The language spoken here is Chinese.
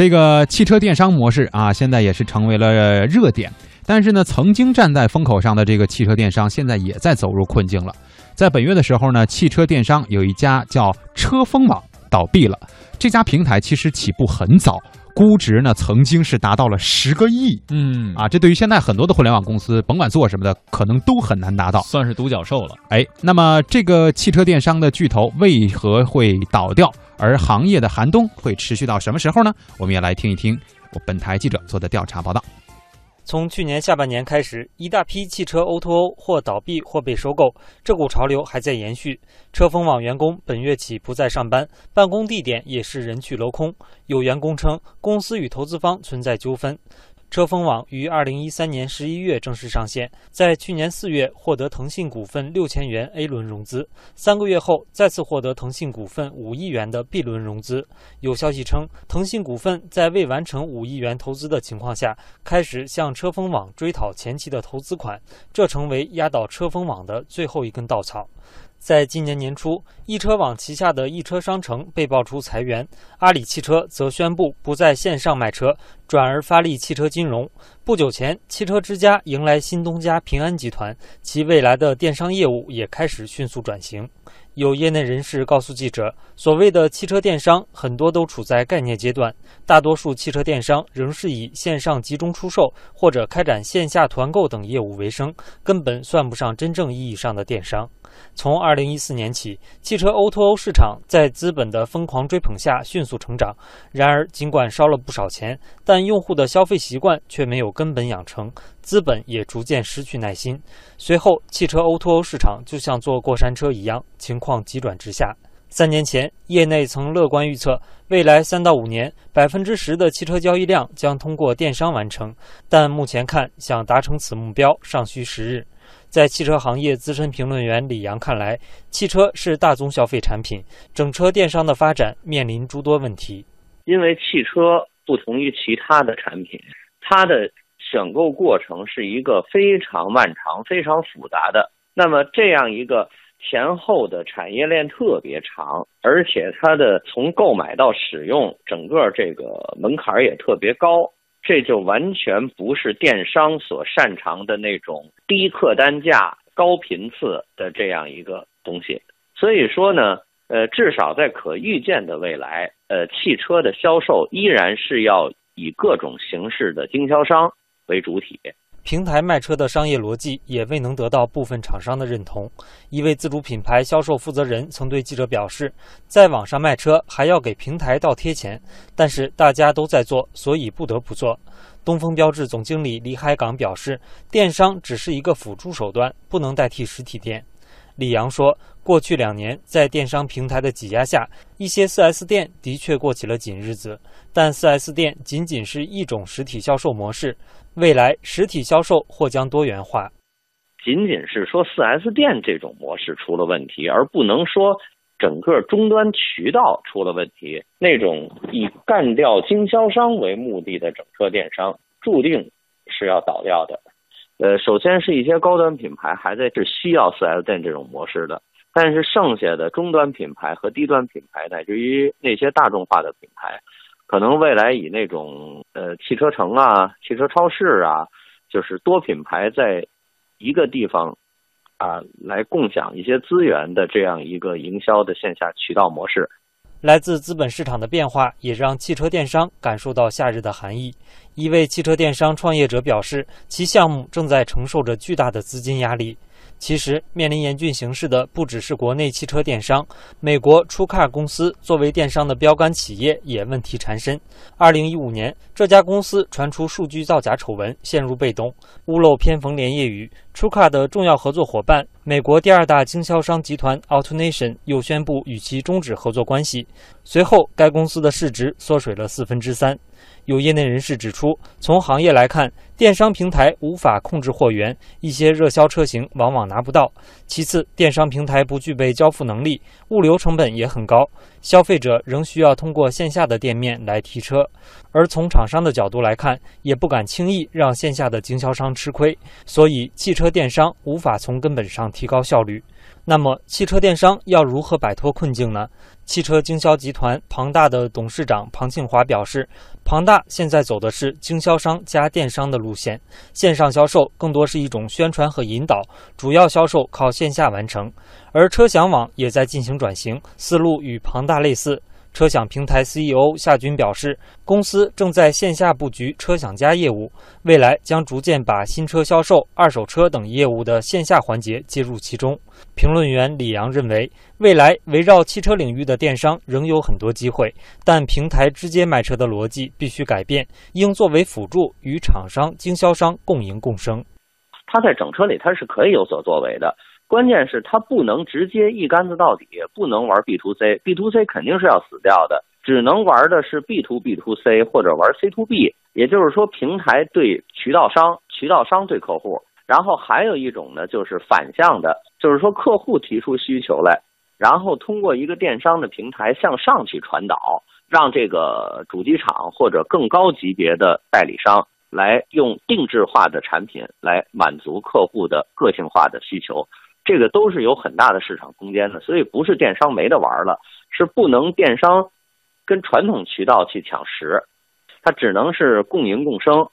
这个汽车电商模式啊，现在也是成为了热点。但是呢，曾经站在风口上的这个汽车电商，现在也在走入困境了。在本月的时候呢，汽车电商有一家叫车风网倒闭了。这家平台其实起步很早，估值呢曾经是达到了十个亿。嗯啊，这对于现在很多的互联网公司，甭管做什么的，可能都很难达到，算是独角兽了。哎，那么这个汽车电商的巨头为何会倒掉？而行业的寒冬会持续到什么时候呢？我们也来听一听我本台记者做的调查报道。从去年下半年开始，一大批汽车 O2O 或倒闭或被收购，这股潮流还在延续。车风网员工本月起不再上班，办公地点也是人去楼空。有员工称，公司与投资方存在纠纷。车风网于二零一三年十一月正式上线，在去年四月获得腾讯股份六千元 A 轮融资，三个月后再次获得腾讯股份五亿元的 B 轮融资。有消息称，腾讯股份在未完成五亿元投资的情况下，开始向车风网追讨前期的投资款，这成为压倒车风网的最后一根稻草。在今年年初，易车网旗下的易车商城被爆出裁员，阿里汽车则宣布不在线上卖车，转而发力汽车金融。不久前，汽车之家迎来新东家平安集团，其未来的电商业务也开始迅速转型。有业内人士告诉记者，所谓的汽车电商很多都处在概念阶段，大多数汽车电商仍是以线上集中出售或者开展线下团购等业务为生，根本算不上真正意义上的电商。从二零一四年起，汽车 O2O 市场在资本的疯狂追捧下迅速成长。然而，尽管烧了不少钱，但用户的消费习惯却没有根本养成，资本也逐渐失去耐心。随后，汽车 O2O 市场就像坐过山车一样，情况急转直下。三年前，业内曾乐观预测，未来三到五年，百分之十的汽车交易量将通过电商完成。但目前看，想达成此目标尚需时日。在汽车行业资深评论员李阳看来，汽车是大宗消费产品，整车电商的发展面临诸多问题。因为汽车不同于其他的产品，它的选购过程是一个非常漫长、非常复杂的。那么这样一个前后的产业链特别长，而且它的从购买到使用，整个这个门槛也特别高。这就完全不是电商所擅长的那种低客单价、高频次的这样一个东西。所以说呢，呃，至少在可预见的未来，呃，汽车的销售依然是要以各种形式的经销商为主体。平台卖车的商业逻辑也未能得到部分厂商的认同。一位自主品牌销售负责人曾对记者表示，在网上卖车还要给平台倒贴钱，但是大家都在做，所以不得不做。东风标致总经理李海港表示，电商只是一个辅助手段，不能代替实体店。李阳说，过去两年在电商平台的挤压下，一些 4S 店的确过起了紧日子，但 4S 店仅仅是一种实体销售模式。未来实体销售或将多元化，仅仅是说四 S 店这种模式出了问题，而不能说整个终端渠道出了问题。那种以干掉经销商为目的的整车电商，注定是要倒掉的。呃，首先是一些高端品牌还在是需要四 S 店这种模式的，但是剩下的中端品牌和低端品牌，乃至于那些大众化的品牌。可能未来以那种呃汽车城啊、汽车超市啊，就是多品牌在一个地方啊来共享一些资源的这样一个营销的线下渠道模式。来自资本市场的变化，也让汽车电商感受到夏日的寒意。一位汽车电商创业者表示，其项目正在承受着巨大的资金压力。其实，面临严峻形势的不只是国内汽车电商，美国出卡公司作为电商的标杆企业也问题缠身。二零一五年，这家公司传出数据造假丑闻，陷入被动，屋漏偏逢连夜雨。Truka 的重要合作伙伴，美国第二大经销商集团 AutoNation 又宣布与其终止合作关系。随后，该公司的市值缩水了四分之三。有业内人士指出，从行业来看，电商平台无法控制货源，一些热销车型往往拿不到。其次，电商平台不具备交付能力，物流成本也很高，消费者仍需要通过线下的店面来提车。而从厂商的角度来看，也不敢轻易让线下的经销商吃亏，所以汽车电商无法从根本上提高效率。那么，汽车电商要如何摆脱困境呢？汽车经销集团庞大的董事长庞庆华表示，庞大现在走的是经销商加电商的路线，线上销售更多是一种宣传和引导，主要销售靠线下完成。而车享网也在进行转型，思路与庞大类似。车享平台 CEO 夏军表示，公司正在线下布局车享家业务，未来将逐渐把新车销售、二手车等业务的线下环节接入其中。评论员李阳认为，未来围绕汽车领域的电商仍有很多机会，但平台直接卖车的逻辑必须改变，应作为辅助，与厂商、经销商共赢共生。它在整车里，它是可以有所作为的。关键是它不能直接一竿子到底，不能玩 B to C，B to C 肯定是要死掉的，只能玩的是 B to B to C 或者玩 C to B，也就是说平台对渠道商，渠道商对客户，然后还有一种呢就是反向的，就是说客户提出需求来，然后通过一个电商的平台向上去传导，让这个主机厂或者更高级别的代理商来用定制化的产品来满足客户的个性化的需求。这个都是有很大的市场空间的，所以不是电商没得玩了，是不能电商跟传统渠道去抢食，它只能是共赢共生。